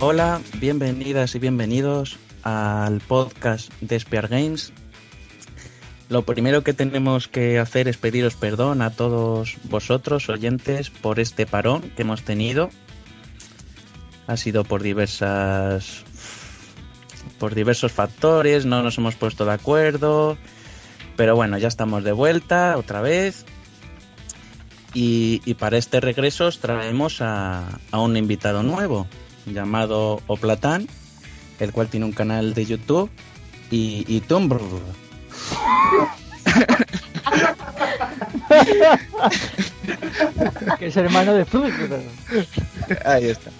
Hola, bienvenidas y bienvenidos al podcast de Spear Games. Lo primero que tenemos que hacer es pediros perdón a todos vosotros, oyentes, por este parón que hemos tenido. Ha sido por diversas. por diversos factores, no nos hemos puesto de acuerdo. Pero bueno, ya estamos de vuelta otra vez. Y, para este regreso os traemos a un invitado nuevo llamado Oplatán, el cual tiene un canal de YouTube y, y Tumblr. que es hermano de Fuzz. Ahí está.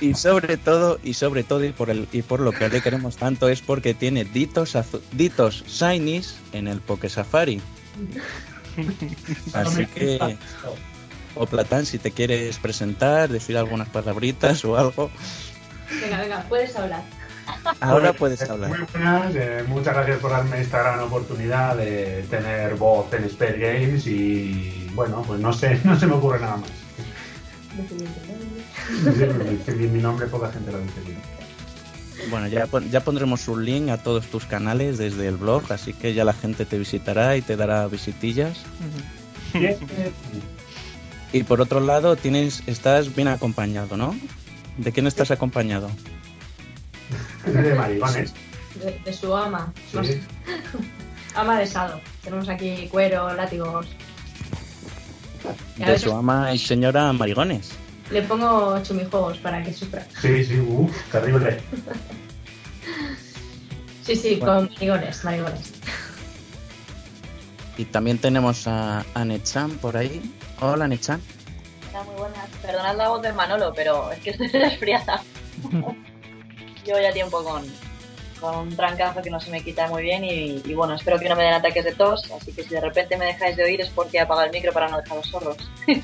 Y sobre todo, y sobre todo, y por, el, y por lo que le queremos tanto, es porque tiene ditos, ditos shinies en el Poké Safari. Así que, Oplatán, si te quieres presentar, decir algunas palabritas o algo, Venga, venga, puedes hablar. ahora puedes hablar. Muy buenas, eh, muchas gracias por darme esta gran oportunidad de tener voz en Spare Games y bueno, pues no sé, no se me ocurre nada más. Decir mi nombre poca gente lo dice bien. Bueno, ya, pon- ya pondremos un link a todos tus canales desde el blog, así que ya la gente te visitará y te dará visitillas. Bien, Y por otro lado, tienes, estás bien acompañado, ¿no? ¿De quién estás acompañado? de maricones. De, de su ama. Sí. Ama de Sado. Tenemos aquí cuero, látigos. De su ama y señora Marigones. Le pongo chumijuegos para que sufra. Sí, sí, uff, terrible. Sí, sí, Bueno. con marigones, marigones. Y también tenemos a, a Nechan por ahí. Hola, Nechan. Hola, muy buenas. Perdonad la voz de Manolo, pero es que estoy resfriada. Llevo ya tiempo con, con un trancazo que no se me quita muy bien y, y bueno, espero que no me den ataques de tos, así que si de repente me dejáis de oír es porque he apagado el micro para no dejaros sordos.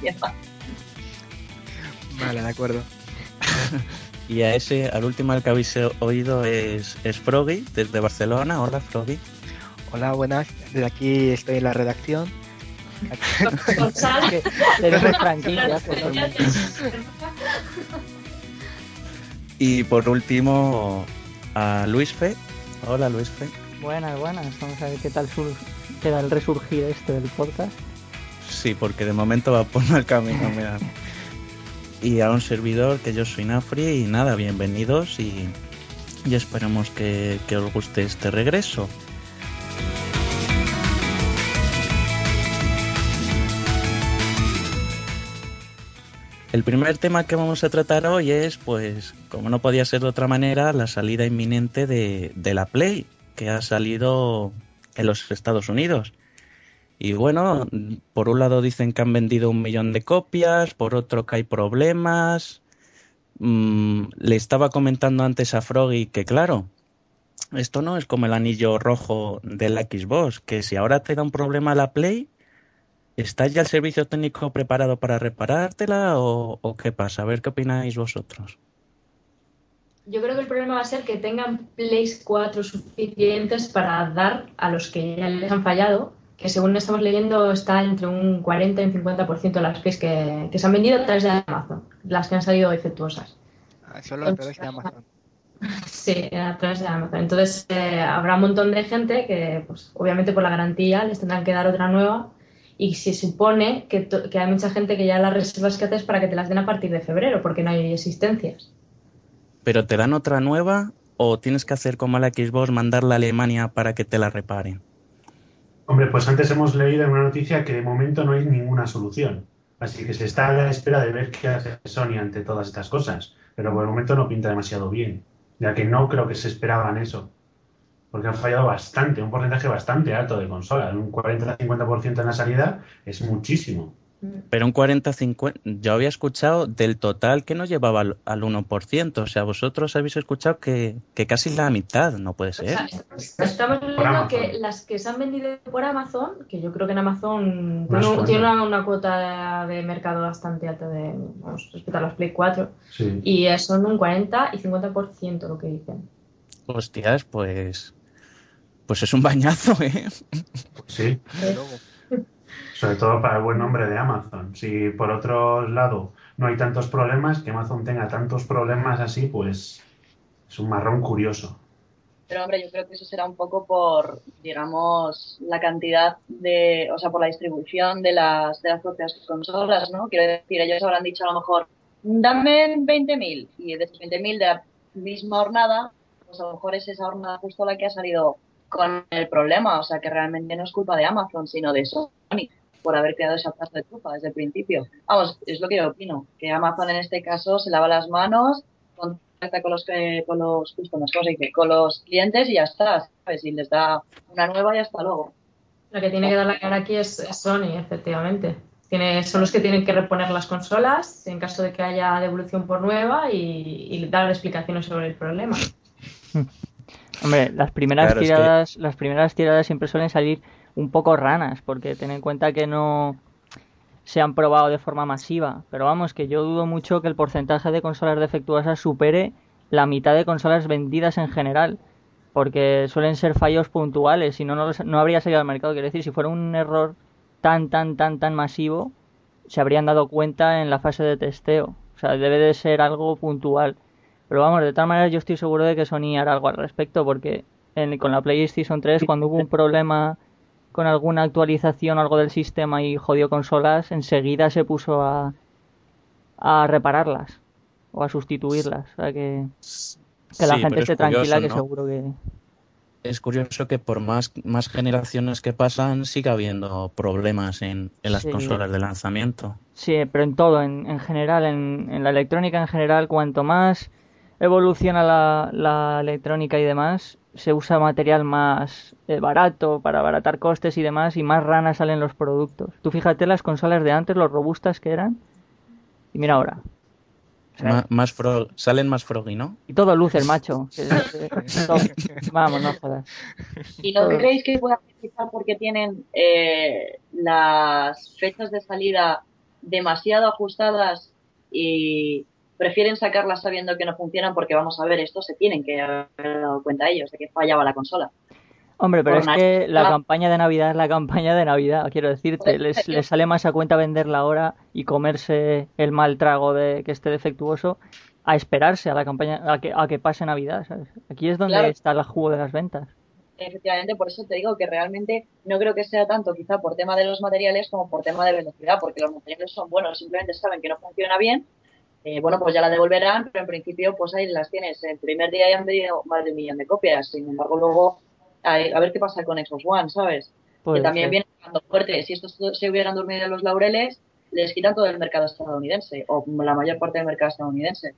Vale, de acuerdo. Y a ese, al último al que habéis oído es, es Froggy, desde Barcelona. Hola, Froggy. Hola, buenas. Desde aquí estoy en la redacción. Con sal. Y por último, a Luis Fe. Hola, Luis Fe. Buenas, buenas. Vamos a ver qué tal sur- queda el resurgir este del podcast. Sí, porque de momento va por mal camino, mira. Y a un servidor que yo soy Nafri y nada, bienvenidos y, y esperemos que, que os guste este regreso. El primer tema que vamos a tratar hoy es, pues, como no podía ser de otra manera, la salida inminente de, de la Play, que ha salido en los Estados Unidos. Y bueno, por un lado dicen que han vendido un millón de copias, por otro que hay problemas. Mm, le estaba comentando antes a Froggy que claro, esto no es como el anillo rojo de la Xbox, que si ahora te da un problema la Play, ¿está ya el servicio técnico preparado para reparártela o, o qué pasa? A ver qué opináis vosotros. Yo creo que el problema va a ser que tengan Plays 4 suficientes para dar a los que ya les han fallado, que según estamos leyendo está entre un 40 y un 50% de las Plays que, que se han vendido a través de Amazon, las que han salido defectuosas. Ah, Solo a través de Amazon. Sí, a través de Amazon. Entonces eh, habrá un montón de gente que, pues, obviamente por la garantía les tendrán que dar otra nueva y se supone que, hay mucha gente que ya las reservas que haces para que te las den a partir de febrero porque no hay existencias. ¿Pero te dan otra nueva o tienes que hacer como la Xbox, mandarla a Alemania para que te la reparen? Hombre, pues antes hemos leído en una noticia que de momento no hay ninguna solución. Así que se está a la espera de ver qué hace Sony ante todas estas cosas. Pero por el momento no pinta demasiado bien, ya que no creo que se esperaban eso. Porque han fallado bastante, un porcentaje bastante alto de consolas. Un 40-50% en la salida es muchísimo. Pero un 40-50, yo había escuchado del total que no llevaba al, al 1%. O sea, vosotros habéis escuchado que, que casi la mitad, no puede O ser. sea, estamos Amazon. que las que se han vendido por Amazon, que yo creo que en Amazon tiene, una, una cuota de mercado bastante alta de, vamos, respecto a las Play 4, Sí. y son un 40 y 50% lo que dicen. Hostias, pues. Pues es un bañazo, ¿eh? Sí. Sobre todo para el buen nombre de Amazon. Si por otro lado no hay tantos problemas, que Amazon tenga tantos problemas así, pues es un marrón curioso. Pero hombre, yo creo que eso será un poco por, digamos, la cantidad de, o sea, por la distribución de las, de las propias consolas, ¿no? Quiero decir, ellos habrán dicho a lo mejor, dame 20.000 y de esos 20.000 de la misma hornada, pues a lo mejor es esa hornada justo la que ha salido con el problema, o sea, que realmente no es culpa de Amazon, sino de Sony por haber creado esa plaza de trufa desde el principio. Vamos, es lo que yo opino, que Amazon en este caso se lava las manos, contacta con los que- con los pues, con las cosas que con los clientes y ya está, ¿sabes? Y les da una nueva y hasta luego. La que tiene que dar la cara aquí es, es Sony, efectivamente. Tiene, son los que tienen que reponer las consolas en caso de que haya devolución por nueva y, y dar explicaciones sobre el problema. Hombre, las primeras Claro, es que- tiradas, las primeras tiradas siempre suelen salir un poco ranas, porque ten en cuenta que no se han probado de forma masiva. Pero vamos, que yo dudo mucho que el porcentaje de consolas defectuosas supere la mitad de consolas vendidas en general, porque suelen ser fallos puntuales, si no, no, los- no habría salido al mercado. Quiero decir, si fuera un error tan, tan, tan, tan masivo, se habrían dado cuenta en la fase de testeo. O sea, debe de ser algo puntual. Pero vamos, de todas maneras yo estoy seguro de que Sony hará algo al respecto porque en- con la PlayStation 3 cuando hubo un problema con alguna actualización o algo del sistema y jodió consolas, enseguida se puso a, a repararlas o a sustituirlas. O sea que, que la Sí, gente pero es esté tranquila curioso, que ¿no? seguro que... Es curioso que por más, más generaciones que pasan siga habiendo problemas en, en las Sí. consolas de lanzamiento. Sí, pero en todo, en, en general, en, en la electrónica en general, cuanto más evoluciona la, la electrónica y demás, se usa material más eh, barato para abaratar costes y demás, y más ranas salen los productos. Tú fíjate las consolas de antes, lo robustas que eran, y mira ahora. O sea, Ma- más frog- salen más froggy, ¿no? y todo luce el macho. que- que- todo- Vamos, no jodas. ¿Y no Todo. creéis que pueda quizá porque tienen eh, las fechas de salida demasiado ajustadas y prefieren sacarlas sabiendo que no funcionan porque vamos a ver, esto se tienen que haber dado cuenta ellos de que fallaba la consola. Hombre, pero Por es que la campaña de Navidad es la campaña de Navidad, quiero decirte. Les, les sale más a cuenta venderla ahora y comerse el mal trago de que esté defectuoso a esperarse a la campaña, a que, a que pase Navidad, ¿sabes? Aquí es donde Claro. está el jugo de las ventas. Efectivamente, por eso te digo que realmente no creo que sea tanto quizá por tema de los materiales como por tema de velocidad, porque los materiales son buenos, simplemente saben que no funciona bien. Eh, bueno, pues ya la devolverán, pero en principio, pues ahí las tienes. El primer día ya han vendido más de un millón de copias. Sin embargo, luego, a, a ver qué pasa con Xbox One, ¿sabes? Puede que también ser. viene pegando fuerte. Si estos se hubieran dormido en los laureles, les quitan todo el mercado estadounidense, o la mayor parte del mercado estadounidense.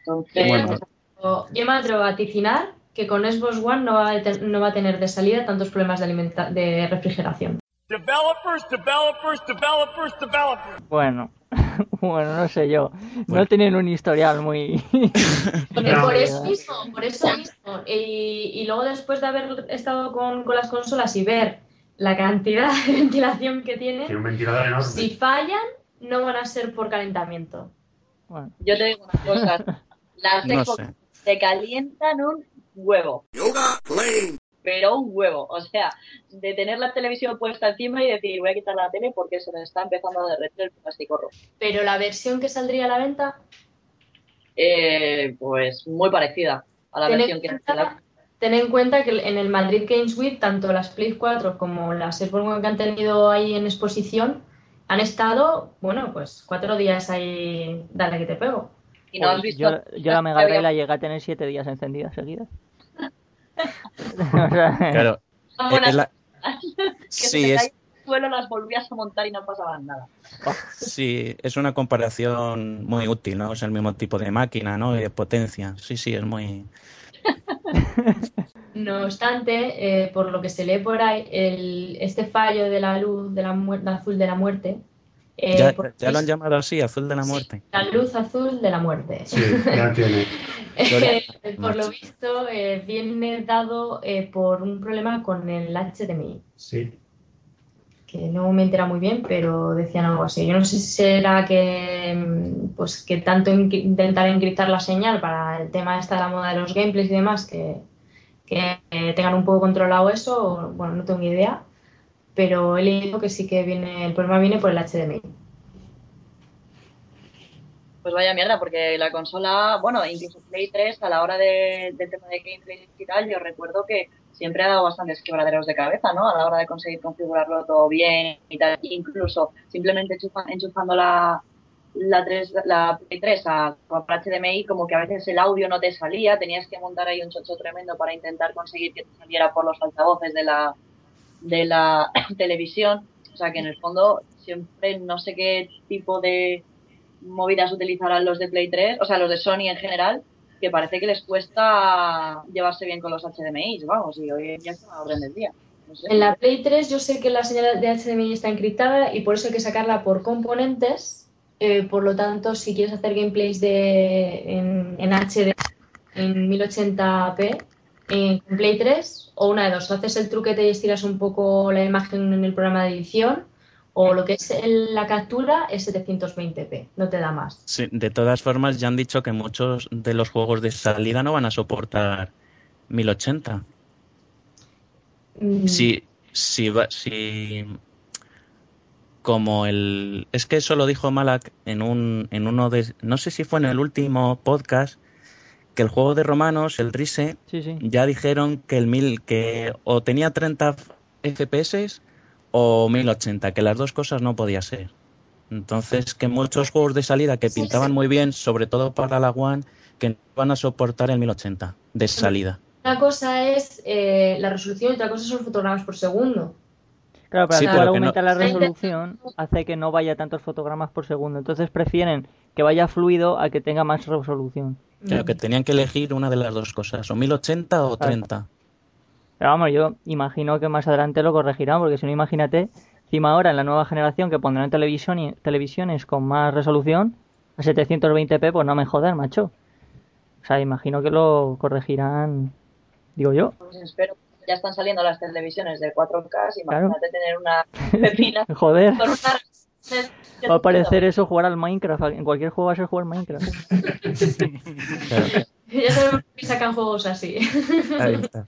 Entonces, Bueno. O- Yo me atrevo a vaticinar que con Xbox One no va a, no va a tener de salida tantos problemas de, alimenta- de refrigeración. Developers, developers, developers, developers. Bueno, bueno, no sé yo. No tienen un historial muy... Por, eso mismo, por eso mismo. Y, y luego después de haber estado con, con las consolas y ver la cantidad de ventilación que Tiene tienen, un ventilador enorme. si fallan, no van a ser por calentamiento. Bueno, yo te digo una cosa. Las No te calientan un huevo. Pero un huevo. O sea, de tener la televisión puesta encima y decir, voy a quitar la tele porque se me está empezando a derretir el plástico rojo. Pero la versión que saldría a la venta, Eh, pues muy parecida a la ten versión que cuenta, ten en cuenta que en el Madrid Games Week, tanto las Play 4 como las Xbox One que han tenido ahí en exposición, han estado, bueno, pues cuatro días ahí, dale que te pego. Y no has visto. yo, yo la Mega Drive la llegué a tener siete días encendida seguidas. Claro. Eh, es la- que Sí, es, suelo, las volvías a montar y no pasaba nada. Sí, es una comparación muy útil, ¿no? Es el mismo tipo de máquina, ¿no? Y de potencia. Sí, sí, es muy... No obstante, eh, por lo que se lee por ahí, el, este fallo de la luz de la muer- de azul de la muerte. Eh, Ya, por- ya lo han llamado así, azul de la muerte. La luz azul de la muerte. Sí, ya tiene. Eh, por lo visto, eh, viene dado eh, por un problema con el HDMI, Sí. que no me entera muy bien, pero decían algo así. Yo no sé si será que, mm, pues, que tanto in- intentar encriptar la señal para el tema esta de la moda de los gameplays y demás, que, que eh, tengan un poco controlado eso, o, bueno, no tengo ni idea, pero he leído que sí que viene, el problema viene por el HDMI. Pues vaya mierda, porque la consola, bueno, incluso Play 3, a la hora de, del tema de gameplay y tal, yo recuerdo que siempre ha dado bastantes quebraderos de cabeza, ¿no? A la hora de conseguir configurarlo todo bien y tal. Incluso simplemente enchufa- enchufando la, la, 3, la Play 3 a, por HDMI, como que a veces el audio no te salía, tenías que montar ahí un chocho tremendo para intentar conseguir que te saliera por los altavoces de la, de la televisión. O sea que en el fondo siempre no sé qué tipo de movidas utilizarán los de Play 3, o sea, los de Sony en general, que parece que les cuesta llevarse bien con los HDMI, vamos, y hoy ya está a orden del día. En la Play 3 yo sé que la señal de HDMI está encriptada y por eso hay que sacarla por componentes. Eh, por lo tanto, si quieres hacer gameplays de, en, en HD en 1080p en Play 3, o una de dos, o haces el truquete y estiras un poco la imagen en el programa de edición, o lo que es la captura es 720p, no te da más. Sí, de todas formas, ya han dicho que muchos de los juegos de salida no van a soportar 1080. Mm, Si, si, va- si como el es que eso lo dijo Malak en un en uno de no sé si fue en el último podcast que el juego de romanos el Rise Sí, sí. ya dijeron que el mil que o tenía 30 FPS o 1080 que las dos cosas no podía ser entonces que muchos juegos de salida que pintaban muy bien sobre todo para la One que no van a soportar el 1080 de salida Una cosa es eh, la resolución y otra cosa son los fotogramas por segundo. Claro, pero Sí, al que no- aumentar la resolución hace que no vaya tantos fotogramas por segundo. Entonces prefieren que vaya fluido a que tenga más resolución. Claro, que tenían que elegir una de las dos cosas o 1080 o Claro. 30 Pero vamos, yo imagino que más adelante lo corregirán, porque si no, imagínate, encima ahora en la nueva generación que pondrán televisión y, televisiones con más resolución, a 720p, pues no me jodas, macho. O sea, imagino que lo corregirán, digo yo. Pues espero. Ya están saliendo las televisiones de 4K, Claro. imagínate tener una pepina Joder, con una... va a parecer eso jugar al Minecraft. En cualquier juego va a ser jugar Minecraft. Claro. Ya sabemos que sacan juegos así. Ahí está.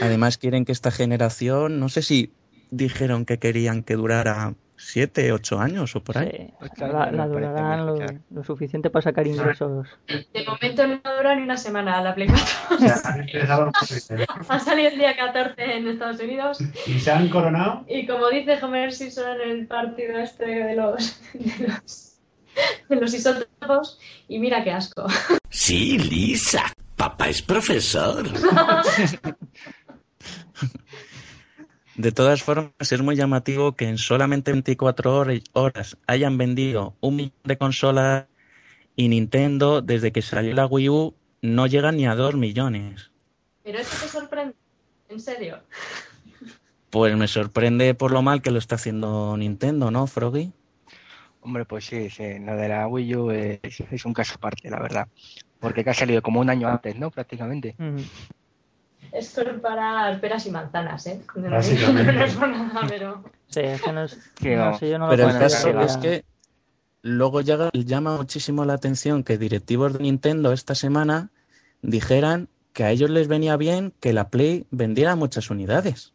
Además quieren que esta generación, no sé si dijeron que querían que durara 7, 8 años o por ahí. Sí, Ocho la, la durarán lo, lo suficiente para sacar ingresos. De momento no dura ni una semana la Play 4. O sea. Ha salido el día 14 en Estados Unidos y se han coronado. y como dice Homer Simpson en el partido este de los, de los, de los isótopos, y mira qué asco. Sí, Lisa. Papá es profesor. De todas formas, es muy llamativo que en solamente 24 hor- horas hayan vendido un millón de consolas y Nintendo, desde que salió la Wii U, no llega ni a 2 millones. Pero esto te sorprende, en serio. Pues me sorprende por lo mal que lo está haciendo Nintendo, ¿no, Froggy? Hombre, pues sí, sí, lo de la Wii U es, es un caso aparte, la verdad. Porque que ha salido como un año antes, ¿no? Prácticamente. Ujú. Es para peras y manzanas, ¿eh? No, Básicamente. no es por nada, pero... Sí, es que no es. Sí, no no. sé, yo no lo Pero el caso es que luego llega- llama muchísimo la atención que directivos de Nintendo esta semana dijeran que a ellos les venía bien que la Play vendiera muchas unidades.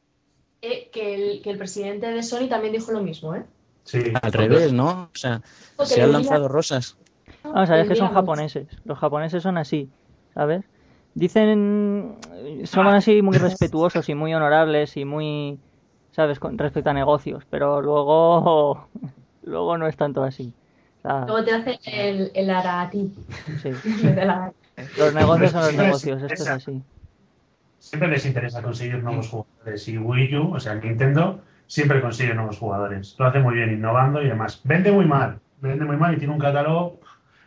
Eh, que, el, que el presidente de Sony también dijo lo mismo, ¿eh? Sí. Al revés, ¿no? O sea, Porque se han lanzado rosas. Vamos a ver, es que son japoneses. Los japoneses son así, ¿sabes? Dicen. Son así muy respetuosos y muy honorables y muy. ¿Sabes? Con respecto a negocios. Pero luego. Luego no es tanto así. O sea, Luego te hace el, el arati. sí. de la- Los negocios son los negocios, esto es así. Siempre les interesa conseguir nuevos jugadores. Y Wii U, o sea, Nintendo, siempre consigue nuevos jugadores. Lo hace muy bien, innovando y demás. Vende muy mal, vende muy mal y tiene un catálogo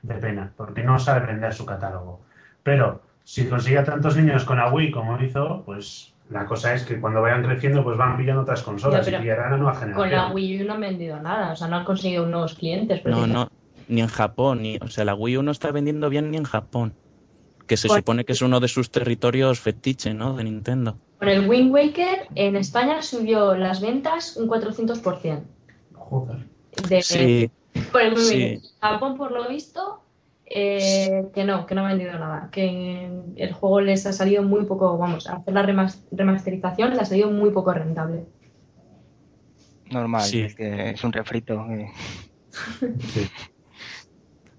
de pena, porque no sabe vender su catálogo. Pero si consigue a tantos niños con la Wii como hizo, pues la cosa es que cuando vayan creciendo, pues van pillando otras consolas Ya, pero y pillarán a nueva generación. Con la Wii U no han vendido nada, o sea, no han conseguido nuevos clientes. No, no, ni en Japón, ni, o sea, la Wii U no está vendiendo bien ni en Japón, que se supone que es uno de sus territorios fetiche, ¿no? De Nintendo. Con el Wind Waker en España subió las ventas un 400%. Joder. De, Sí, por el Wind sí. Waker. Japón, por lo visto, eh, que no, que no ha vendido nada. Que el juego les ha salido muy poco, vamos, hacer la remas- remasterización les ha salido muy poco rentable. Normal, Sí. es que es un refrito. eh. Sí.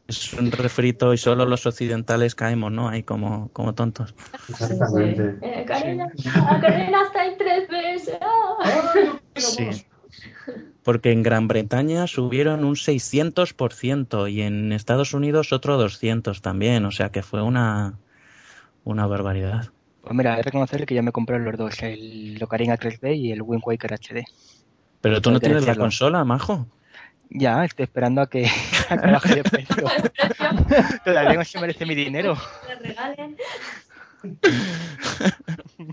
es un refrito y solo los occidentales caemos, ¿no? Ahí como, como tontos. Exactamente. Eh, Karina, ah, Karina está en tres veces. ah. Sí. Porque en Gran Bretaña subieron un 600% y en Estados Unidos otro 200 también, o sea que fue una, una barbaridad. Pues mira, he de reconocer que ya me compré los dos, el Ocarina 3D y el Wind Waker HD. Pero tú no Hay que tienes la consola, majo. Ya, estoy esperando a que, a que baje de precio. Todavía no se merece mi dinero. regalen.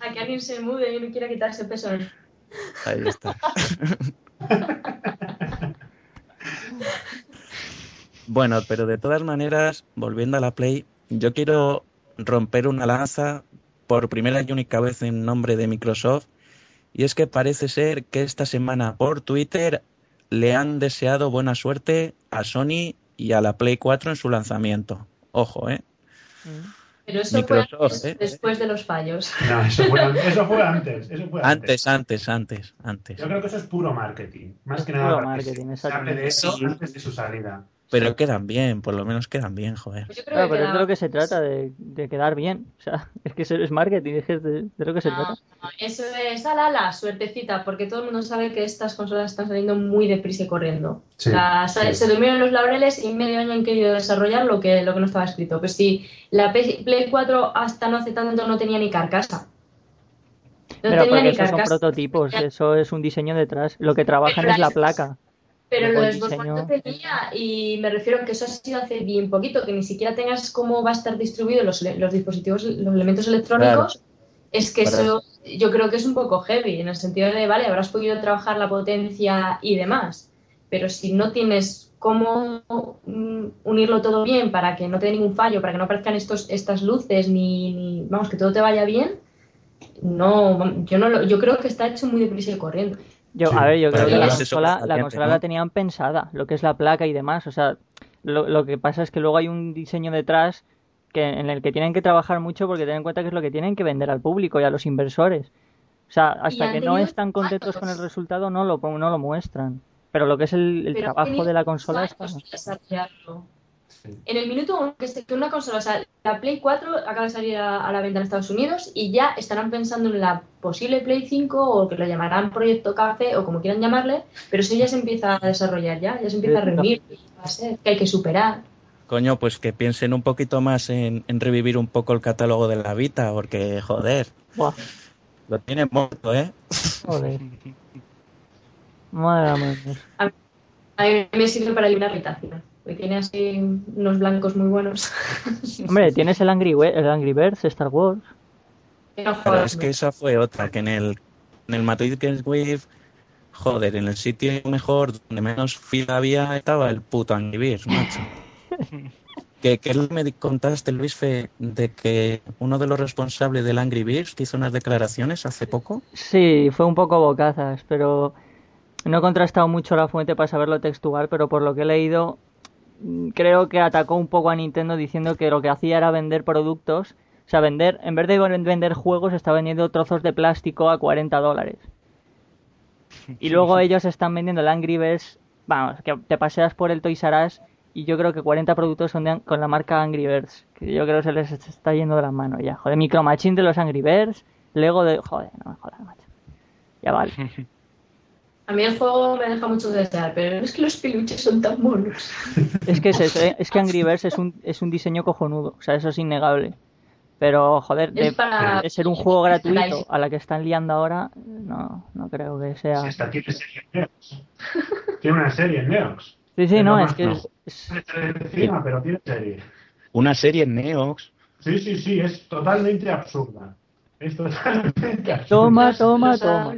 A que alguien se mude y no quiera quitarse peso. Ahí está. Bueno, pero de todas maneras, volviendo a la Play, yo quiero romper una lanza por primera y única vez en nombre de Microsoft. Y es que parece ser que esta semana por Twitter le han deseado buena suerte a Sony y a la Play 4 en su lanzamiento. Ojo, ¿eh? Pero eso Microsoft, fue antes, ¿eh? después de los fallos. No, eso fue, an- eso fue antes. Eso fue antes. Antes, antes, antes, antes. Yo creo que eso es puro marketing. Más Es que puro nada marketing, se hable de eso antes de su salida. Pero quedan bien, por lo menos quedan bien, joder. Pues Yo creo Claro, que pero es de lo que se trata, de, de quedar bien. O sea, es que eso es marketing, es de, de lo que se No, trata. no, eso es ala, la suertecita, porque todo el mundo sabe que estas consolas están saliendo muy deprisa y corriendo. Sí, La- sa- sí. Se durmieron los laureles y medio año han querido desarrollar lo que, lo que no estaba escrito. Pues si la Play 4 hasta no hace tanto no tenía ni carcasa. No Pero tenía porque ni esos son carcasa. prototipos, eso es un diseño detrás. Lo que trabajan Pero es la la- placa. Pero lo de Xbox tenía, y me refiero a que eso ha sido hace bien poquito, que ni siquiera tengas cómo va a estar distribuido los, los dispositivos, los elementos electrónicos, es que eso yo creo que es un poco heavy, en el sentido de, vale, habrás podido trabajar la potencia y demás, pero si no tienes cómo mm, unirlo todo bien para que no te dé ningún fallo, para que no aparezcan estos, estas luces, ni, ni- vamos, que todo te vaya bien, no, yo no lo, yo creo que está hecho muy deprisa y corriendo. Yo, Sí, a ver, yo creo que la consola, la siempre, consola ¿no? la tenían pensada, lo que es la placa y demás. O sea, lo, lo que pasa es que luego hay un diseño detrás que, en el que tienen que trabajar mucho porque ten en cuenta que es lo que tienen que vender al público y a los inversores. O sea, hasta que no están contentos con el resultado no lo, no lo muestran. Pero lo que es el, trabajo de la consola para. Sí. En el minuto uno que, se- que una consola, o sea, la Play 4 acaba de salir a, a la venta en Estados Unidos y ya estarán pensando en la posible Play 5 o que lo llamarán Proyecto Café o como quieran llamarle, pero eso ya se empieza a desarrollar ya, ya se empieza a reunir, va a ser que hay que superar. Coño, pues que piensen un poquito más en, en revivir un poco el catálogo de la Vita, porque, joder, Buah, lo tienen muerto, ¿eh? joder. Madre mía. A mí me sirve para eliminar irritación, porque tiene así unos blancos muy buenos. Hombre, tienes el Angry, We- el Angry Birds, Star Wars. Pero es que esa fue otra, que en el, en el Madrid Games Wave, joder, en el sitio mejor, donde menos fila había, estaba el puto Angry Birds, macho. que, que me contaste, Luis, Fe, de que uno de los responsables del Angry Birds hizo unas declaraciones hace poco. Sí, fue un poco bocazas, pero no he contrastado mucho la fuente para saberlo textual, pero por lo que he leído, creo que atacó un poco a Nintendo diciendo que lo que hacía era vender productos, o sea, vender, en vez de ven- vender juegos, está vendiendo trozos de plástico a 40 dólares. Y luego ellos están vendiendo el Angry Birds, vamos, que te paseas por el Toys R Us y yo creo que 40 productos son de- con la marca Angry Birds, que yo creo que se les está yendo de las manos ya. Joder, Micro Machine de los Angry Birds, Lego de... Joder, no me jodas, macho. Ya vale. A mí el juego me deja mucho de desear, pero es que los peluches son tan monos. Es que es, eso, ¿eh? es que Angry Birds es un, es un diseño cojonudo, o sea, eso es innegable. Pero, joder, de, Es para- de ser un juego gratuito a la que están liando ahora, no, no creo que sea. Esta tiene serie en Neox. Tiene una serie en Neox. Sí, sí, Es no, lo es que no. es, encima, pero tiene serie. Una serie en Neox. Sí, sí, sí, es totalmente absurda. Es totalmente absurda. Toma, toma, toma.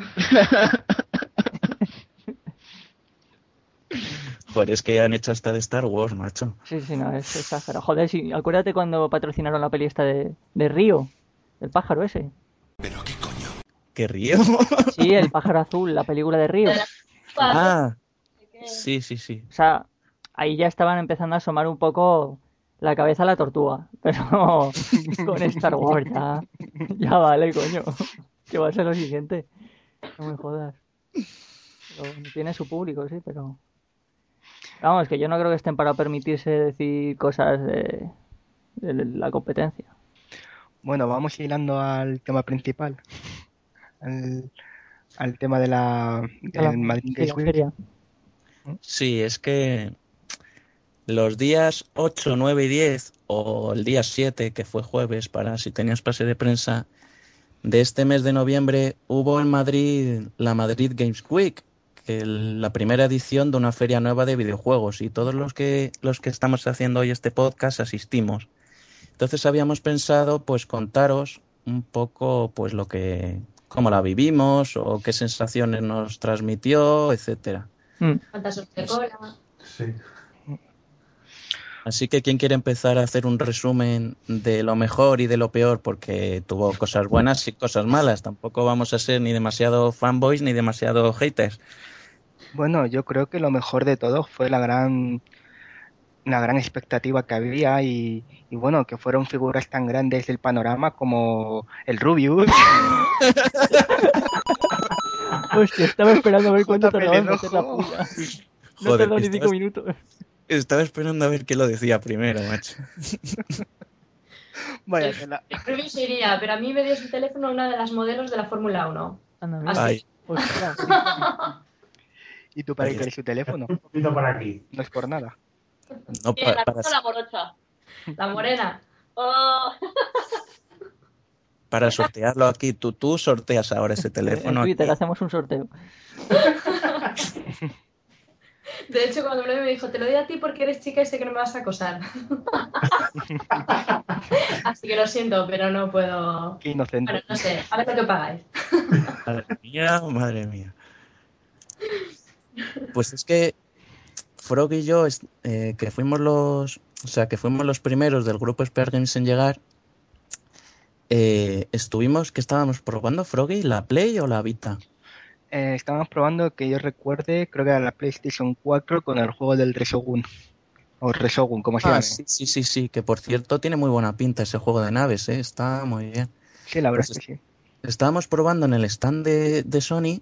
Joder, es que han hecho hasta de Star Wars, macho. Sí, sí, no, es exagerado. Joder, sí, acuérdate cuando patrocinaron la peli esta de, de Río, el pájaro ese. ¿Qué río? Sí, el pájaro azul, la película de Río. ah, sí, sí, sí. O sea, ahí ya estaban empezando a asomar un poco la cabeza a la tortuga. Pero con Star Wars ya, ya vale, coño. Que va a ser lo siguiente. No me jodas. Pero tiene su público, sí, pero... Vamos, que yo no creo que estén para permitirse decir cosas de, de la competencia. Bueno, vamos hilando al tema principal. Al, al tema de la, De la- Madrid Games feria. Sí, es que los días 8, 9 y 10 o el día 7, que fue jueves, para si tenías pase de prensa, de este mes de noviembre hubo en Madrid la Madrid Games Week, el- la primera edición de una feria nueva de videojuegos y todos los que los que estamos haciendo hoy este podcast asistimos. Entonces habíamos pensado pues contaros un poco pues lo que cómo la vivimos o qué sensaciones nos transmitió, etcétera. Mm. ¿Cuántas horas de cola? Sí. Así que, ¿quién quiere empezar a hacer un resumen de lo mejor y de lo peor? Porque tuvo cosas buenas y cosas malas. Tampoco vamos a ser ni demasiado fanboys ni demasiado haters. Bueno, yo creo que lo mejor de todo fue la gran la gran expectativa que había y, y bueno, que fueron figuras tan grandes del panorama como el Rubius, Hostia, estaba esperando a ver cuándo Jota tardaba en meter la puya. No Joder, tardó ni estabas- cinco minutos. Estaba esperando a ver qué lo decía primero, macho. vaya tela. El Rubius iría, pero a mí me dio su teléfono una de las modelos de la Fórmula 1. Anda. Así. Ostras. ¿Y tú para qué quieres su teléfono? Un poquito para aquí. No es por nada. no, la para, cosa la morocha. La morena. Oh, para sortearlo aquí, tú, tú sorteas ahora ese En teléfono. Twitter aquí. hacemos un sorteo. De hecho, cuando me lo dio, me dijo, te lo doy a ti porque eres chica y sé que no me vas a acosar. Así que lo siento, pero no puedo. Qué inocente. Bueno, no sé, a ver lo que pagáis. Madre mía, madre mía. Pues es que Frog y yo, eh, que fuimos los, o sea, que fuimos los primeros del grupo Spare Games en llegar, eh, estuvimos, que estábamos probando Froggy, la Play o la Vita. Eh, estábamos probando que yo recuerde, creo que era la PlayStation 4 con el juego del Resogun. O Resogun, como se Ah, llame. sí, sí, sí, sí, que por cierto tiene muy buena pinta ese juego de naves, ¿eh? está muy bien. Sí, la verdad Pues es que sí. estábamos probando en el stand de, de Sony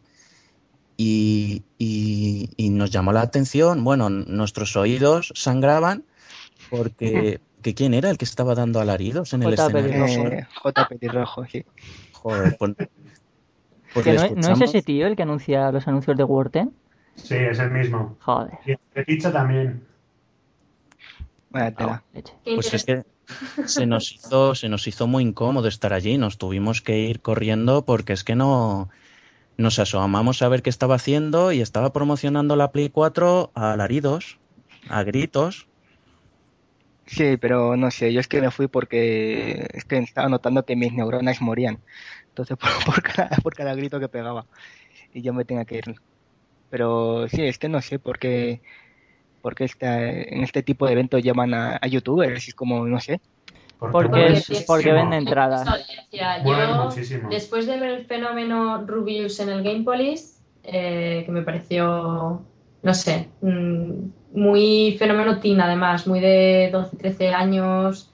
y, y- y nos llamó la atención, bueno, nuestros oídos sangraban porque que quién era el que estaba dando alaridos en el J. escenario. Eh, J. Pelirrojo, sí. Joder, pues, pues Que no, es- no es escuchamos. ese tío el que anuncia los anuncios de Worten. Sí, es el mismo. Joder. Y el de pizza también. Vaya tela. Qué Pues es que se nos hizo, se nos hizo muy incómodo estar allí, nos tuvimos que ir corriendo porque es que no nos asomamos a ver qué estaba haciendo y estaba promocionando la Play 4 a alaridos, a gritos. Sí, pero no sé, yo es que me fui porque es que estaba notando que mis neuronas morían. Entonces, por, por cada, por cada grito que pegaba. Y yo me tenía que ir. Pero sí, es que no sé por qué, por qué esta- en este tipo de eventos llaman a, a youtubers. Es como, no sé. Porque Porque es- porque vende entradas. Yo, después de ver el fenómeno Rubius en el Game Police, eh, que me pareció, no sé, mm, muy fenómeno teen además, muy de 12, 13 años,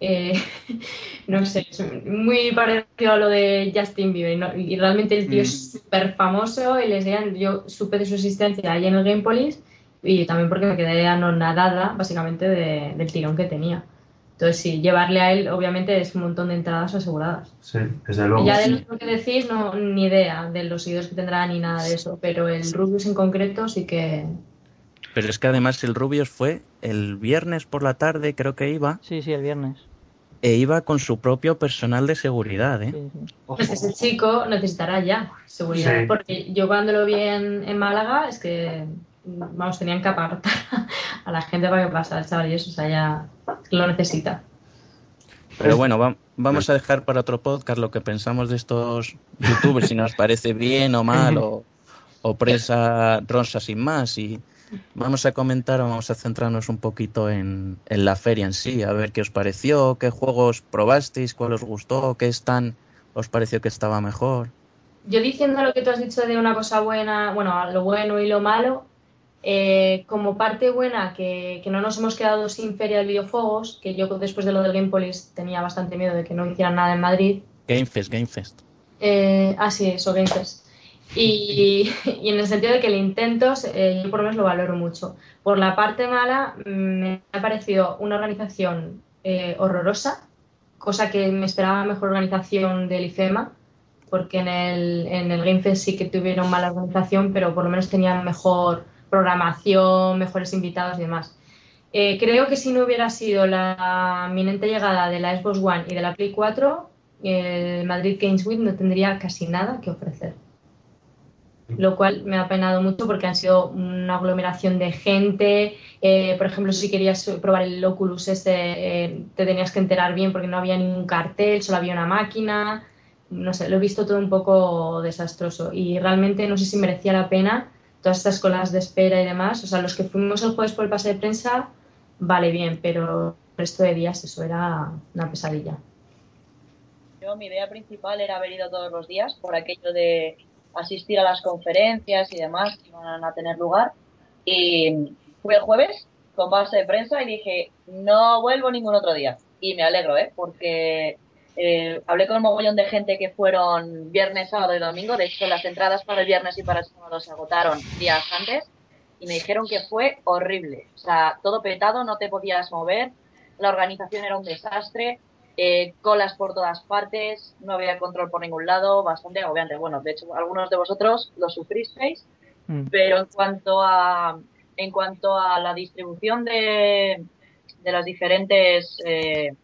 eh, no sé, es muy parecido a lo de Justin Bieber. y no- Y, realmente el tío es súper famoso y les digan, yo supe de su existencia ahí en el Game Police y también porque me quedé anonadada básicamente de- del tirón que tenía. Entonces, sí, llevarle a él, obviamente, es un montón de entradas aseguradas. Sí, desde luego. Y ya de sí. lo que decís, no, ni idea de los seguidores que tendrá ni nada de eso, pero el Rubius en concreto sí que. Pero es que además el Rubius fue el viernes por la tarde, creo que iba, Sí, sí, el viernes. e iba con su propio personal de seguridad, ¿eh? Sí, sí. Pues ese chico necesitará ya seguridad. Sí. Porque yo cuando lo vi en, en Málaga es que, vamos, tenían que apartar a la gente para que pasara el chaval y eso, o sea, ya lo necesita. Pero bueno, va- vamos a dejar para otro podcast lo que pensamos de estos youtubers, si nos parece bien o mal, o, o prensa rosa sin más. Y vamos a comentar, vamos a centrarnos un poquito en, en la feria en sí, a ver qué os pareció, qué juegos probasteis, cuál os gustó, qué stand os pareció que estaba mejor. Yo diciendo lo que tú has dicho de una cosa buena, bueno, lo bueno y lo malo, eh, como parte buena que, que no nos hemos quedado sin feria de videojuegos, que yo después de lo del Gamepolis tenía bastante miedo de que no hicieran nada en Madrid, Gamefest, Gamefest. Eh, ah, sí, eso, Game Fest. Y, y en el sentido de que el intento, eh, yo por lo menos lo valoro mucho. Por la parte mala, me ha parecido una organización eh, horrorosa, cosa que me esperaba mejor organización del IFEMA, porque en el, en el Game Fest sí que tuvieron mala organización, pero por lo menos tenían mejor programación, mejores invitados y demás. Eh, creo que si no hubiera sido la inminente llegada de la Xbox One y de la Play 4, el Madrid Games Week no tendría casi nada que ofrecer. Lo cual me ha penado mucho porque han sido una aglomeración de gente. Eh, por ejemplo, si querías probar el Oculus este, te tenías que enterar bien porque no había ningún cartel, solo había una máquina. No sé, lo he visto todo un poco desastroso y realmente no sé si merecía la pena todas estas colas de espera y demás. O sea, los que fuimos el jueves por el pase de prensa, vale bien, pero el resto de días eso era una pesadilla. Yo, mi idea principal era haber ido todos los días por aquello de asistir a las conferencias y demás que iban a tener lugar. Y fui el jueves con base de prensa y dije, no vuelvo ningún otro día. Y me alegro, ¿eh? Porque eh, hablé con un mogollón de gente que fueron viernes, sábado y domingo. De hecho, las entradas para el viernes y para el sábado se agotaron días antes. Y me dijeron que fue horrible. O sea, todo petado, no te podías mover. La organización era un desastre. Eh, colas por todas partes, no había control por ningún lado, bastante agobiante. Bueno, de hecho, algunos de vosotros lo sufristeis, Mm. pero en cuanto a en cuanto a la distribución de, de las diferentes eh,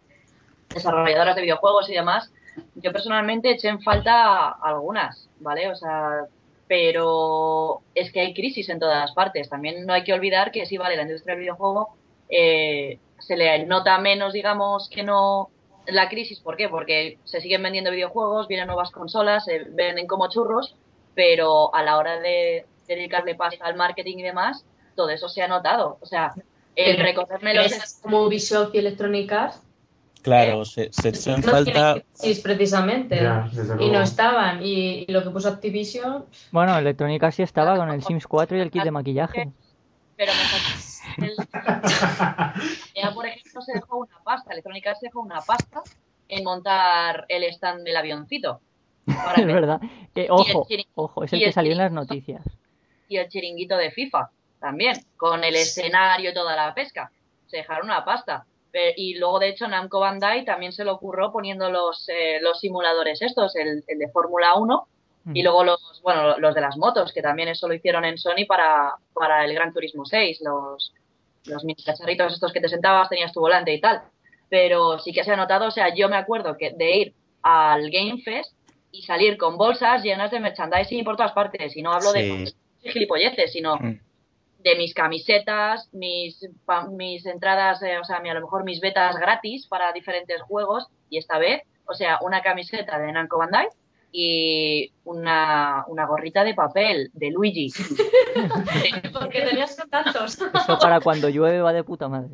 desarrolladoras de videojuegos y demás, yo personalmente eché en falta algunas, ¿vale? O sea, pero es que hay crisis en todas partes. También no hay que olvidar que sí, vale, la industria del videojuego eh, se le nota menos, digamos, que no la crisis. ¿Por qué? Porque se siguen vendiendo videojuegos, vienen nuevas consolas, se venden como churros, pero a la hora de dedicarle pasta al marketing y demás, todo eso se ha notado. O sea, el Pero recorrerme los... Como Ubisoft y Electronic Arts Claro, se, se echó en no falta... crisis precisamente y no estaban y, y lo que puso Activision Bueno, Electrónica sí estaba con el Sims 4 y el kit de maquillaje. Pero me falta el- EA, por ejemplo, se dejó una pasta, Electronic Arts se dejó una pasta en montar el stand del avioncito. Para Es verdad. Que, ojo, chirin- ojo, es el el que salió en las noticias. y el chiringuito de FIFA también, con el escenario y toda la pesca. Se dejaron una pasta. Y luego, de hecho, Namco Bandai también se le ocurrió poniendo los, eh, los simuladores estos, el, el de Fórmula 1 y Mm. luego los, bueno, los de las motos, que también eso lo hicieron en Sony para, para el Gran Turismo 6, los, los mini cacharritos estos que te sentabas, tenías tu volante y tal. Pero sí que se ha notado, o sea, yo me acuerdo que de ir al Game Fest y salir con bolsas llenas de merchandising por todas partes, y no hablo de gilipolleces, sino Mm. De mis camisetas, mis, pa- mis entradas, eh, o sea, a lo mejor mis betas gratis para diferentes juegos, y esta vez, o sea, una camiseta de Namco Bandai y una, una gorrita de papel de Luigi. porque tenías tantos. Eso para cuando llueve va de puta madre.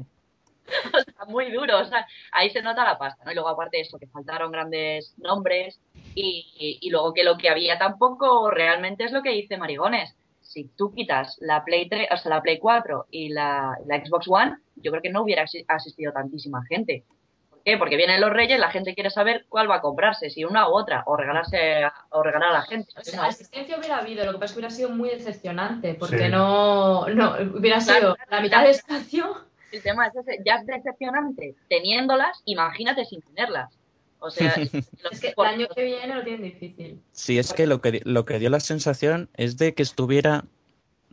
muy duro, o sea, ahí se nota la pasta, ¿no? Y luego aparte de eso, que faltaron grandes nombres y, y luego que lo que había tampoco realmente es lo que dice Marigones. Si tú quitas la Play 3, o sea, la Play 4 y la, la Xbox One, yo creo que no hubiera asi- asistido tantísima gente. ¿Por qué? Porque vienen los reyes, la gente quiere saber cuál va a comprarse, si una u otra, o regalarse o regalar a la gente. O sea, asistencia hubiera habido, lo que pasa es que hubiera sido muy decepcionante, porque Sí. no, no hubiera sido la mitad de espacio. El tema es ese, ya es decepcionante teniéndolas, imagínate sin tenerlas. O sea, Es que el año que viene lo tienen difícil. Sí, es que lo que, lo que dio la sensación es de que estuviera,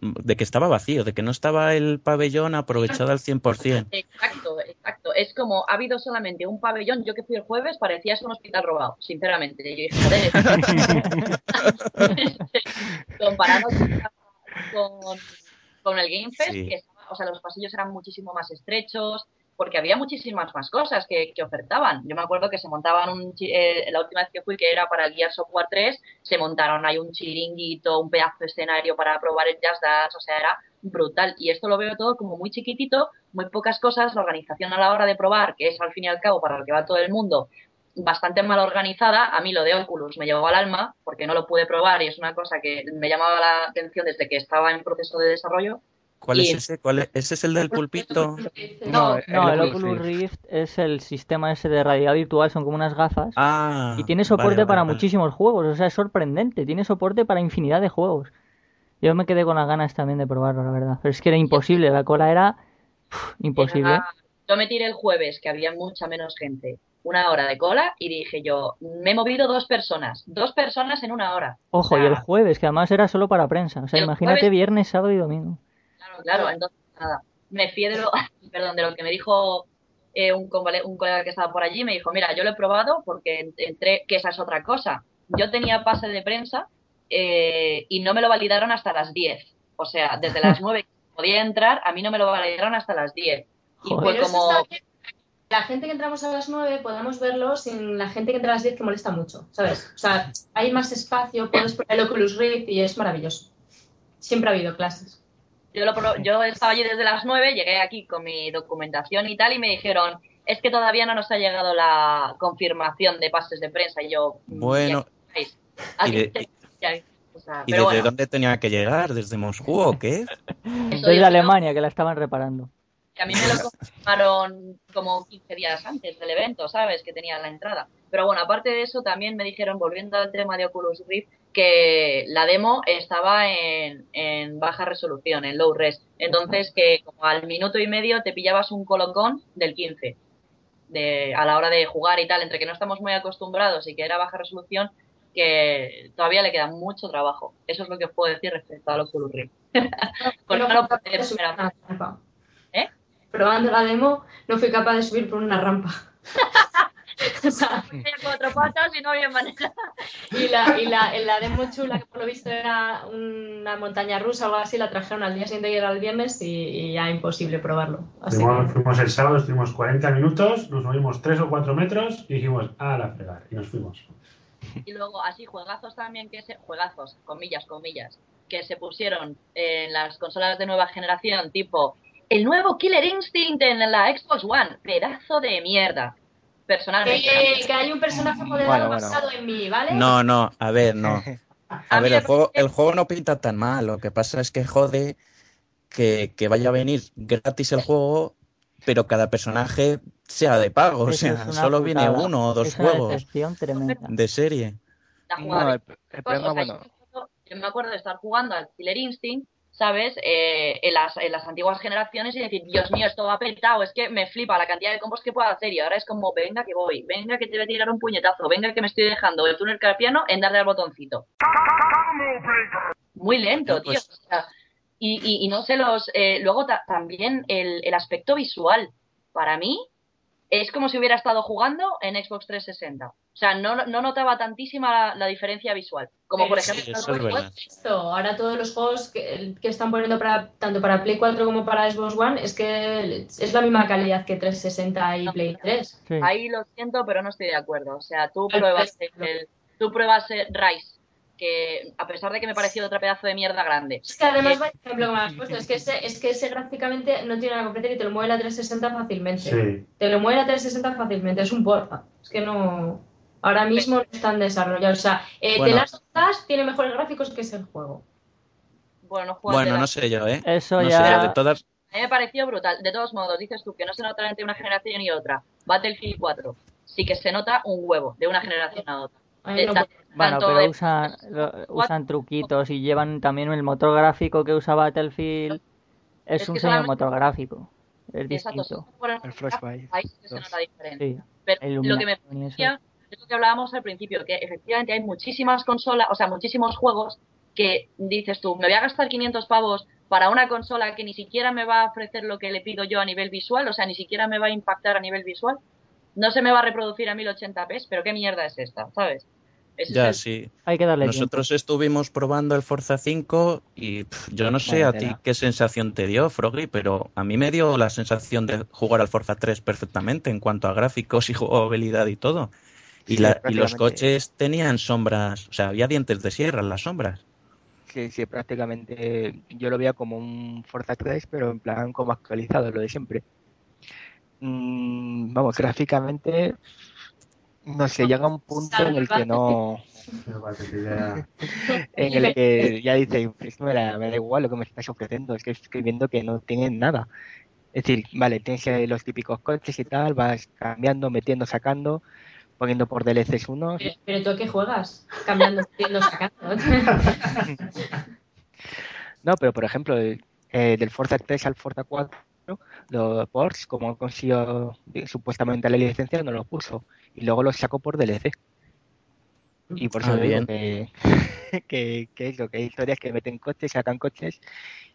de que estaba vacío, de que no estaba el pabellón aprovechado al 100%. Exacto, exacto. es como ha habido solamente un pabellón. Yo que fui el jueves parecía un hospital robado, sinceramente. Yo dije, joder, comparado con, con el Game Fest, Sí. que estaba- o sea, los pasillos eran muchísimo más estrechos, porque había muchísimas más cosas que, que ofertaban. Yo me acuerdo que se montaban un, eh, la última vez que fui, que era para el Gears Software 3, se montaron ahí un chiringuito, un pedazo de escenario para probar el Just Dance, o sea, era brutal. Y esto lo veo todo como muy chiquitito, muy pocas cosas, la organización a la hora de probar, que es al fin y al cabo para lo que va todo el mundo, bastante mal organizada. A mí lo de Oculus me llevó al alma, porque no lo pude probar y es una cosa que me llamaba la atención desde que estaba en proceso de desarrollo. ¿Cuál es ese? ¿Cuál es? ¿Ese es el del pulpito? No, No, el Oculus Oculus Rift. Rift es el sistema ese de realidad virtual, son como unas gafas. Ah. Y tiene soporte vale, para vale, vale. muchísimos juegos, o sea, es sorprendente, tiene soporte para infinidad de juegos. Yo me quedé con las ganas también de probarlo, la verdad. Pero es que era imposible, la cola era imposible. Era- Yo me tiré el jueves, que había mucha menos gente, una hora de cola, y dije yo, me he movido dos personas, dos personas en una hora. Ojo, O y el jueves, que además era solo para prensa. O sea, imagínate jueves- viernes, sábado y domingo. Claro, entonces nada, me fié de lo, perdón, de lo que me dijo eh, un, colega que estaba por allí, me dijo, mira, yo lo he probado porque en- entré, que esa es otra cosa. Yo tenía pase de prensa eh, y no me lo validaron hasta las 10. O sea, desde las 9 que podía entrar, a mí no me lo validaron hasta las 10. Y Joder. fue como. La gente que entramos a las 9 podemos verlo sin la gente que entra a las 10 que molesta mucho, ¿sabes? O sea, hay más espacio, puedes poner el Oculus Rift y es maravilloso. Siempre ha habido clases. Yo, lo pro- yo estaba allí desde las 9, llegué aquí con mi documentación y tal, y me dijeron, es que todavía no nos ha llegado la confirmación de pases de prensa. Y yo, mm, Bueno, de- o sea, ¿y desde bueno, dónde tenía que llegar? ¿Desde Moscú o qué? Desde digo, Alemania, que la estaban reparando. que a mí me lo confirmaron como 15 días antes del evento, ¿sabes? Que tenía la entrada. Pero bueno, aparte de eso, también me dijeron, volviendo al tema de Oculus Rift, que la demo estaba en, en baja resolución, en low res. Entonces, que como al minuto y medio te pillabas un colocón del 15. De, a la hora de jugar y tal, entre que no estamos muy acostumbrados y que era baja resolución, que todavía le queda mucho trabajo. Eso es lo que os puedo decir respecto al Oculus Rift. No no una rampa. ¿Eh? Probando la demo, no fui capaz de subir por una rampa. o sea, Tenía cuatro patas y no había manera. y la, y la, en la demo chula, que por lo visto era una montaña rusa o algo así, la trajeron al día siguiente y era el viernes y, y ya imposible probarlo. Así Fuimos, que, fuimos el sábado, estuvimos 40 minutos, nos movimos 3 o 4 metros y dijimos, a la fregar, y nos fuimos. Y luego, así, juegazos también que se. Juegazos, comillas, comillas, que se pusieron en las consolas de nueva generación, tipo. El nuevo Killer Instinct en la Xbox One. Pedazo de mierda. Personalmente. que, que hay un personaje Bueno, bueno. basado en mí, ¿vale? No, no, a ver, no. A ver, el juego, el juego no pinta tan mal. Lo que pasa es que jode que, que vaya a venir gratis el juego, pero cada personaje sea de pago. O sea, solo viene uno o dos Es juegos de serie. La No, el, el problema, bueno, yo me acuerdo de estar jugando al Killer Instinct, ¿sabes? Eh, en, las, en las antiguas generaciones y decir, Dios mío, esto va petado, es que me flipa la cantidad de combos que puedo hacer y ahora es como, venga que voy, venga que te voy a tirar un puñetazo, venga que me estoy dejando el túnel carpiano en darle al botoncito. Muy lento, tío. pues- o sea, y, y, y no sé los... eh, luego ta- también el, el aspecto visual, para mí, es como si hubiera estado jugando en Xbox 360. O sea, no, no notaba tantísima la, la diferencia visual. Como por Sí, ejemplo, eso es verdad. Esto, ahora todos los juegos que, que están poniendo para tanto para Play 4 como para Xbox One es que es la misma calidad que 360 y Play 3. Sí. ahí lo siento, pero no estoy de acuerdo. O sea, tú pruebas el, tú pruebas el Rise, que a pesar de que me pareció otro pedazo de mierda grande, Es que además, vaya ejemplo que me has puesto, es que ese, es que ese gráficamente no tiene nada que ofrecer y te lo mueve la 360 fácilmente. Sí. Te lo mueve la 360 fácilmente, es un porfa. Es que no. Ahora mismo no está en desarrollo. O sea, eh, Bueno. The Last of Us tiene mejores gráficos que ese juego. bueno, no Bueno, la- no sé yo, ¿eh? Eso No sé, ya. de todas, A mí me pareció brutal. De todos modos, dices tú que no se nota entre una generación y otra. Battlefield 4 sí que se nota un huevo de una generación a otra. A mí no Eh, Bueno, pero de- usan, lo- usan truquitos y llevan también el motor gráfico que usa Battlefield. Es, Es un señor solamente- motor gráfico. Es Exacto, distinto. el Frostbite. ahí se 2. nota diferencia. Sí, Pero lo que me parecía es lo que hablábamos al principio, que efectivamente hay muchísimas consolas, o sea, muchísimos juegos que dices tú, me voy a gastar 500 pavos para una consola que ni siquiera me va a ofrecer lo que le pido yo a nivel visual, o sea, ni siquiera me va a impactar a nivel visual, no se me va a reproducir a 1080p, pero qué mierda es esta, ¿sabes? Ese Ya, es el- sí. Hay que darle Nosotros estuvimos probando el Forza 5 y yo no sé a ti qué sensación te dio, Froggy, pero a mí me dio la sensación de jugar al Forza 3 perfectamente en cuanto a gráficos y jugabilidad y todo. Y, Sí, la- y los coches tenían sombras, o sea, había dientes de sierra en las sombras. Sí, sí, prácticamente yo lo veía como un Forza 3, pero en plan como actualizado, lo de siempre. Mm, vamos, gráficamente, no sé, llega un punto en el que no, en el que ya dices, "Pues me da, me da igual lo que me estás ofreciendo, es que estoy viendo que no tienen nada. Es decir, vale, tienes los típicos coches y tal, vas cambiando, metiendo, sacando, poniendo por DLCs unos. Pero, pero tú a qué juegas? Cambiando, metiendo, sacando. No, pero por ejemplo, eh, del Forza 3 al Forza 4, los ports, como consiguió eh, supuestamente la licencia, no lo puso. Y luego los sacó por DLC. Y por eso Ah, digo bien. que, que, que es lo que hay historias que meten coches, sacan coches.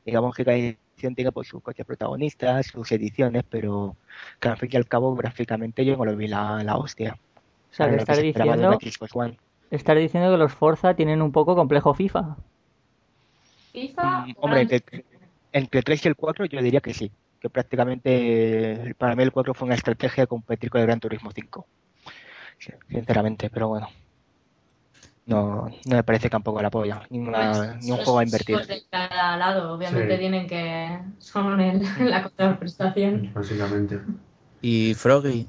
Digamos que cada edición tiene pues, sus coches protagonistas, sus ediciones, pero que al fin y al cabo, gráficamente yo no lo vi la, la hostia. O sea, que estar diciendo, estar diciendo que los Forza tienen un poco complejo FIFA. FIFA. Mm, Hombre, entre, entre el 3 y el 4 yo diría que sí, que prácticamente eh, para mí el 4 fue una estrategia de competir con el Gran Turismo 5. Sí, sinceramente, pero bueno. No, no me parece tampoco la polla, ni, una- ni un Los juego a invertir. de cada lado, obviamente Sí. tienen que. Son el- la contraprestación. Básicamente. Y Froggy,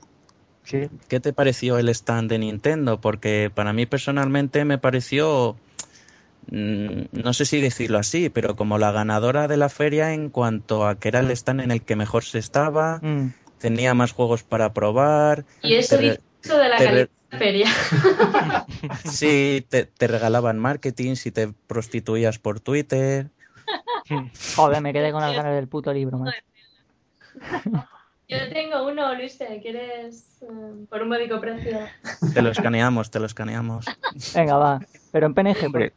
Sí, ¿qué te pareció el stand de Nintendo? Porque para mí personalmente me pareció, no sé si decirlo así, pero como la ganadora de la feria en cuanto a que era el stand en el que mejor se estaba, Mm. tenía más juegos para probar, Y eso te mucho de la te calidad re- de la feria. sí, te, te regalaban marketing si te prostituías por Twitter. Joder, me quedé con las ganas del puto libro, macho. Yo tengo uno, Luis, ¿te ¿quieres eh, por un módico precio? Te lo escaneamos, te lo escaneamos. Venga, va. Pero en PNG, hombre.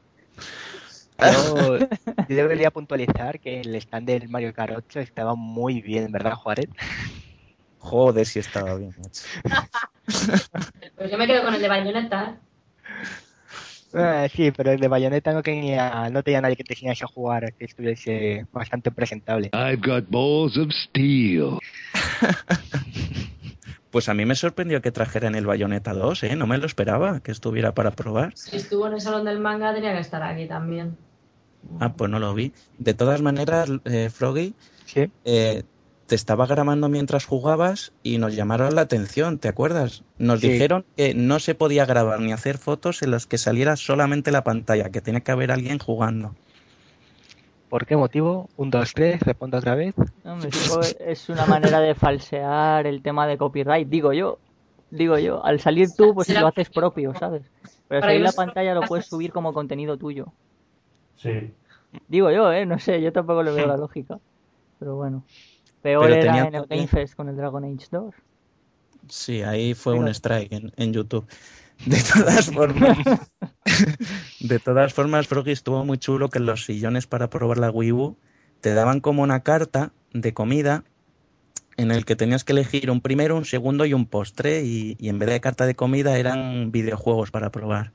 Yo, yo debería puntualizar que el stand del Mario Kart 8 estaba muy bien, ¿verdad, Juárez? Joder, si estaba bien. Pues yo me quedo con el de Bayonetta. Ah, sí, pero el de Bayonetta no tenía, no tenía nadie que te enseñase a jugar que estuviese bastante presentable. I've got balls of steel. Pues a mí me sorprendió que trajeran el Bayonetta 2, ¿eh? No me lo esperaba que estuviera para probar. Si estuvo en el salón del manga, tenía que estar aquí también. Ah, pues no lo vi. De todas maneras, eh, Froggy, Sí, eh, te estaba grabando mientras jugabas y nos llamaron la atención, ¿te acuerdas? Nos Sí. dijeron que no se podía grabar ni hacer fotos en las que saliera solamente la pantalla, que tenía que haber alguien jugando. ¿por qué motivo? Un, dos, tres, respondo otra vez. Es una manera de falsear el tema de copyright, digo yo. Digo yo, al salir tú, pues Será- lo haces propio, ¿sabes? Pero si que la pantalla lo puedes subir como contenido tuyo. Sí. Digo yo, ¿eh? No sé, yo tampoco le veo la lógica. Pero bueno. Peor Pero era tenía en el. Game Fest con el Dragon Age 2. Sí, ahí fue un strike en, en YouTube. De todas formas, de todas formas, Froggy estuvo muy chulo que en los sillones para probar la Wii U te daban como una carta de comida en el que tenías que elegir un primero, un segundo y un postre y, y en vez de carta de comida eran videojuegos para probar.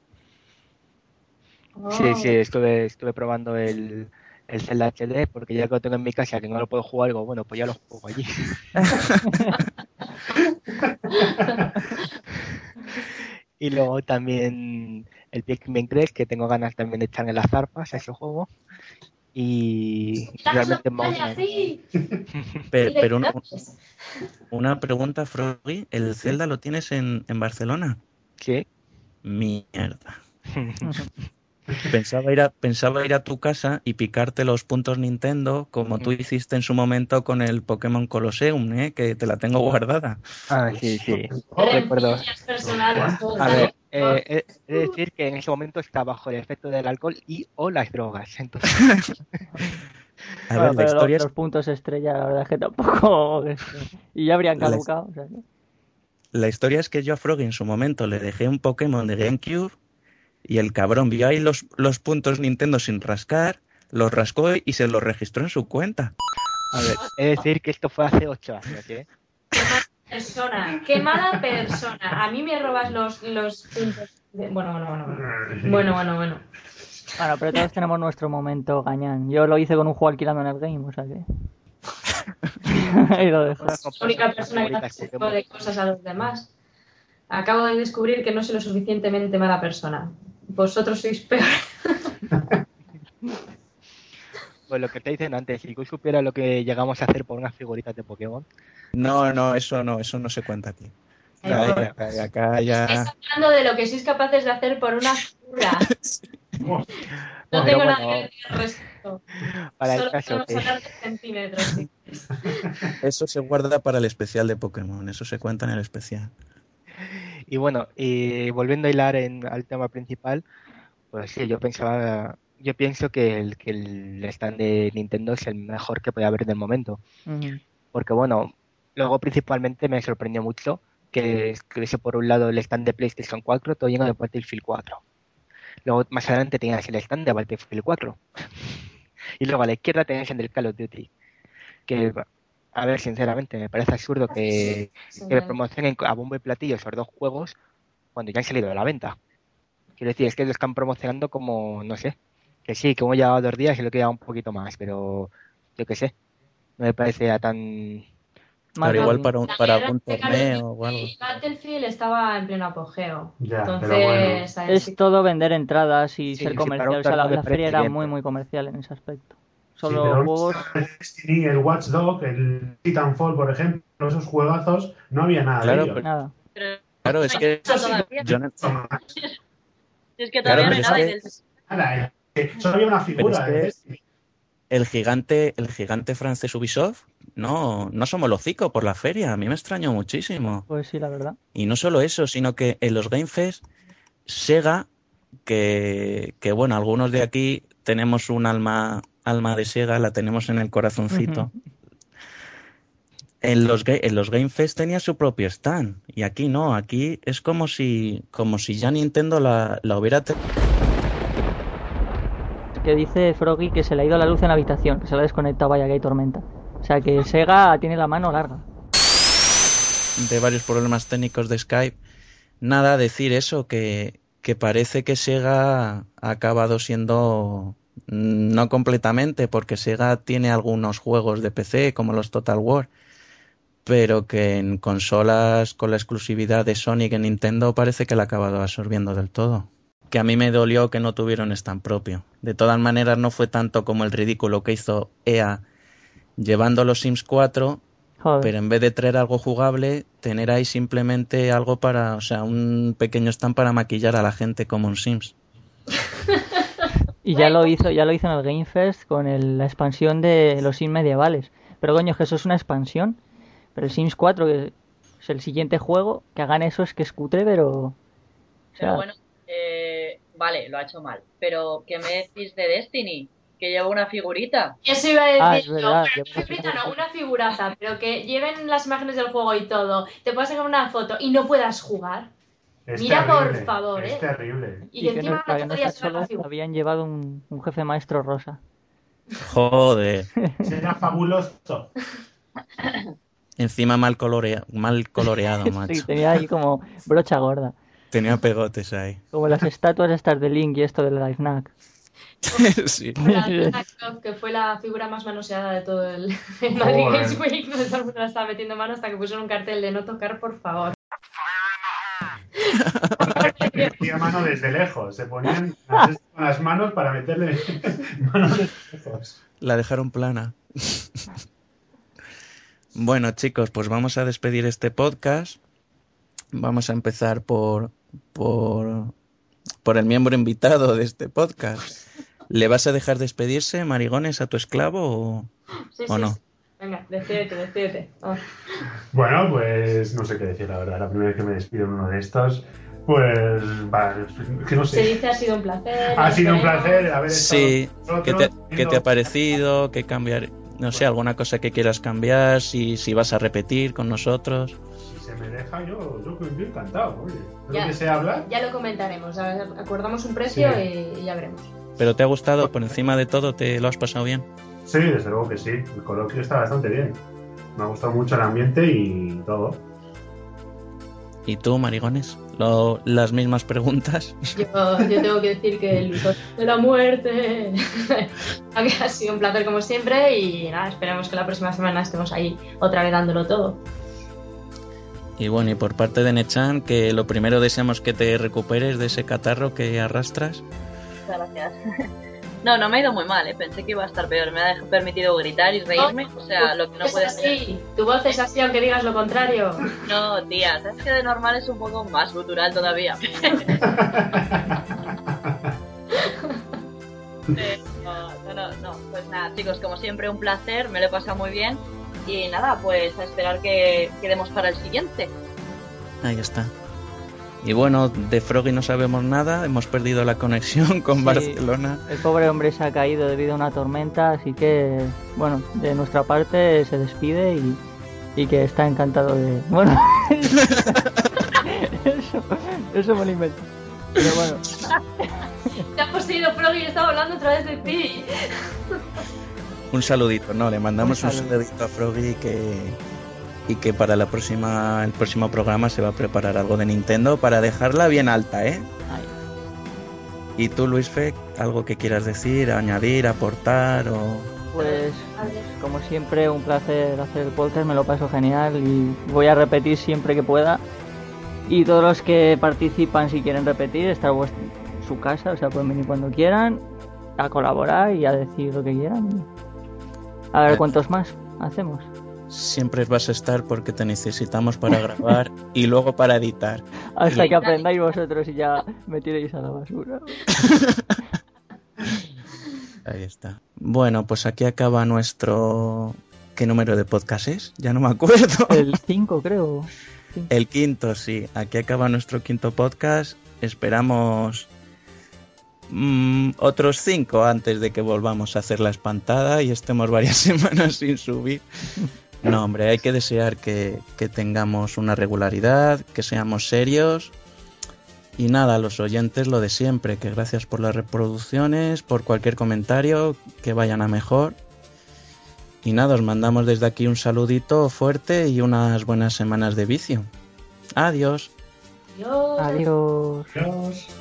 Sí, Oh. sí, estuve, estuve probando el, el Zelda HD porque ya que lo tengo en mi casa que no lo puedo jugar, digo, bueno, pues ya lo juego allí. y luego también el Pikmin 3, que tengo ganas también de echarle las zarpas a ese juego. Y ¡La realmente de pero un- colores. una pregunta, Froggy, ¿el Zelda lo tienes en, en Barcelona? Sí. Mierda. Pensaba ir, a, pensaba ir a tu casa y picarte los puntos Nintendo como tú hiciste en su momento con el Pokémon Colosseum, ¿eh? que te la tengo guardada. Ah, sí, sí. Recuerdo. A ver, eh, he de decir que en ese momento está bajo el efecto del alcohol y o las drogas. Entonces, A Bueno, ver, la pero historia, los, es, los puntos estrella, la verdad es que tampoco. y ya habrían La- caducado. o sea que- la historia es que yo a Froggy en su momento le dejé un Pokémon de GameCube y el cabrón vio ahí los, los puntos Nintendo sin rascar, Los rascó y se los registró en su cuenta. A ver, he de decir que esto fue hace ocho años, ¿eh? Persona, qué mala persona. A mí me robas los, los puntos. de- Bueno, bueno, bueno, bueno. Bueno, bueno, bueno. Bueno, pero todos tenemos nuestro momento gañán. Yo lo hice con un juego alquilando en el game, o sea que. Ahí lo dejo. La única persona que hace ese tipo de cosas a los demás. Acabo de descubrir que no soy lo suficientemente mala persona. Vosotros sois peor. Pues lo que te dicen antes, si tú supieras lo que llegamos a hacer por unas figuritas de Pokémon. No, no, eso no, eso no se cuenta aquí. Acá, acá- acá ya. Estáis hablando de lo que sois capaces de hacer por una figura. No tengo bueno, nada que decir al respecto. Para el Solo caso podemos que- hablar de centímetros. sí. Eso se guarda para el especial de Pokémon, eso se cuenta en el especial. Y bueno, y volviendo a hilar en, al tema principal, pues sí, yo pensaba, yo pienso que el, que el stand de Nintendo es el mejor que puede haber en el momento. Porque bueno, luego principalmente me sorprendió mucho que escribiese por un lado el stand de PlayStation 4 todo lleno de Battlefield 4. Luego más adelante tenías el stand de Battlefield 4. Y luego a la izquierda tenías el del Call of Duty. Que, a ver, sinceramente, me parece absurdo que, Sí, que sí. promocionen a bombo y platillo esos dos juegos cuando ya han salido de la venta. Quiero decir, es que lo están promocionando como, no sé, que sí, que hemos llevado dos días y lo he quedado un poquito más, pero yo qué sé, no me parece a tan... Claro, igual para, un, para of torneo o algo. Y Battlefield estaba en pleno apogeo. Ya, pero Entonces, bueno. Es todo vender entradas y Sí, ser sí, para un comercial. O sea, la, la feria era muy, pero- muy comercial en ese aspecto. Sí, juegos. el Destiny, el Watch Dog, el Titanfall, por ejemplo, esos juegazos, no había nada Claro, de ellos. pero- Nada. Pero Claro, es que es que Claro, todavía no hay nada. del- eh, que solo había una figura es que- de Destiny. el gigante, el gigante francés Ubisoft, no, no somos los hocico por la feria. A mí me extrañó muchísimo. Pues sí, la verdad. Y no solo eso, sino que en los Game Fest, Sega, que, que bueno, algunos de aquí tenemos un alma, alma de Sega, la tenemos en el corazoncito. En los, en los Game Fest tenía su propio stand y aquí no, aquí es como si, como si ya Nintendo la, la hubiera Que dice Froggy que se le ha ido la luz en la habitación, que se la ha desconectado, vaya que hay tormenta. O sea que Sega tiene la mano larga. de varios problemas técnicos de Skype. Nada, decir eso, que, que parece que Sega ha acabado siendo no completamente, porque Sega tiene algunos juegos de PC, como los Total War, pero que en consolas con la exclusividad de Sonic en Nintendo parece que la ha acabado absorbiendo del todo. Que a mí me dolió que no tuvieron stand propio. De todas maneras, no fue tanto como el ridículo que hizo EA llevando los Sims 4 Joder. pero en vez de traer algo jugable, tener ahí simplemente algo para, o sea, un pequeño stand para maquillar a la gente como un Sims. Y ya lo hizo, ya lo hizo en el Game Fest con el- la expansión de los Sims medievales. Pero coño, que eso es una expansión. Pero el Sims 4, que es el siguiente juego, que hagan eso es que es cutre, pero... o sea, Pero bueno, eh, vale, lo ha hecho mal. Pero, ¿qué me decís de Destiny? Que lleva una figurita. Eso iba a Ah, decir es yo, verdad, pero una figurita no, una figuraza, pero que lleven las imágenes del juego y todo, te puedas sacar una foto y no puedas jugar. Es Mira, por favor, Es ¿eh? terrible. Y, que que encima la figura. habían llevado un, un jefe maestro rosa. Joder. Será fabuloso. Encima mal, colorea- mal coloreado, Sí, macho. tenía ahí como brocha gorda. Tenía pegotes ahí. Como las estatuas estas de Link y esto del Life Knack. sí. La que fue la figura más manoseada de todo el, el Madrid. Games Week, todo el mundo la estaba metiendo mano hasta que pusieron un cartel de no tocar, por favor. Metía mano desde lejos. Se ponían las manos para meterle manos desde lejos. La dejaron plana. bueno, chicos, pues vamos a despedir este podcast. Vamos a empezar por, por, por el miembro invitado de este podcast. ¿Le vas a dejar despedirse, marigones, a tu esclavo o, Sí, o sí, no? sí. Venga, despídete, despídete. Oh. Bueno, pues no sé qué decir, la verdad. La primera vez que me despido en uno de estos, pues. Va, que no Se sé. dice ha sido un placer. Ha sido un placer haber Sí, ¿qué te, vosotros, qué te ha parecido? ¿Qué cambiar? No sé, alguna cosa que quieras cambiar, si, si vas a repetir con nosotros. Si se me deja, yo, yo, yo encantado. Oye, de Ya. lo que sé hablar. Ya lo comentaremos, a ver, acordamos un precio Sí. y, y ya veremos. ¿Pero te ha gustado? Por encima de todo, ¿te lo has pasado bien? Sí, desde luego que sí. El coloquio está bastante bien. Me ha gustado mucho el ambiente y todo. ¿Y tú, Marigones? Lo- las mismas preguntas. Yo, yo tengo que decir que el de la muerte ha sido un placer como siempre y nada, esperemos que la próxima semana estemos ahí otra vez dándolo todo. Y bueno, y por parte de Nechan, que lo primero deseamos que te recuperes de ese catarro que arrastras. Muchas gracias. No, no me ha ido muy mal, ¿eh? pensé que iba a estar peor. Me ha permitido gritar y reírme, o sea, lo que no es puedes así, tu voz es así aunque digas lo contrario. No, tía, sabes que de normal es un poco más gutural todavía. No, no, no. Pues nada, chicos, como siempre, un placer, me lo he pasado muy bien. Y nada, pues a esperar que quedemos para el siguiente. Ahí está. Y bueno, de Froggy no sabemos nada, hemos perdido la conexión con Sí. Barcelona. El pobre hombre se ha caído debido a una tormenta, así que, bueno, de nuestra parte se despide y, y que está encantado de... Bueno, eso, eso me lo invento. Pero bueno, Te ha poseído Froggy y estaba hablando otra vez de ti. Un saludito, no, le mandamos Un saludito a Froggy que y que para la próxima el próximo programa se va a preparar algo de Nintendo para dejarla bien alta, ¿eh? ahí. Y tú, Luis Fe, algo que quieras decir, añadir, aportar o Pues como siempre un placer hacer el podcast, me lo paso genial y voy a repetir siempre que pueda. Y todos los que participan si quieren repetir, está su casa, o sea, pueden venir cuando quieran, a colaborar y a decir lo que quieran. A ver Eh. cuántos más hacemos. Siempre vas a estar porque te necesitamos para grabar y luego para editar. Hasta y- que aprendáis vosotros y ya me tiréis a la basura. Ahí está. Bueno, pues aquí acaba nuestro ¿qué número de podcast es? Ya no me acuerdo. El 5 creo. El quinto, sí. Aquí acaba nuestro quinto podcast. Esperamos mm, otros cinco antes de que volvamos a hacer la espantada y estemos varias semanas sin subir. No, hombre, hay que desear que, que tengamos una regularidad, que seamos serios. Y nada, a los oyentes lo de siempre, que gracias por las reproducciones, por cualquier comentario, que vayan a mejor. Y nada, os mandamos desde aquí un saludito fuerte y unas buenas semanas de vicio. Adiós. Adiós. Adiós. Adiós.